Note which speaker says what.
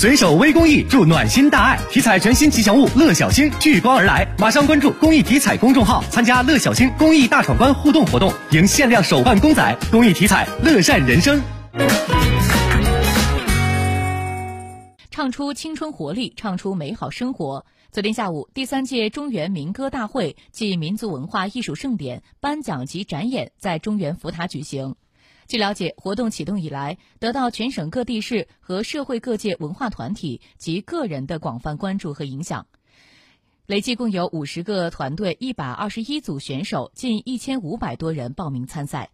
Speaker 1: 随手微公益，助暖心大爱。体彩全新吉祥物乐小星聚光而来，马上关注公益体彩公众号，参加乐小星公益大闯关互动活动，赢限量手办公仔。公益体彩，乐善人生。
Speaker 2: 唱出青春活力，唱出美好生活。昨天下午，第三届中原民歌大会暨民族文化艺术盛典颁奖及展演在中原福塔举行。据了解，活动启动以来，得到全省各地市和社会各界文化团体及个人的广泛关注和影响。累计共有五十个团队、一百二十一组选手、近一千五百多人报名参赛。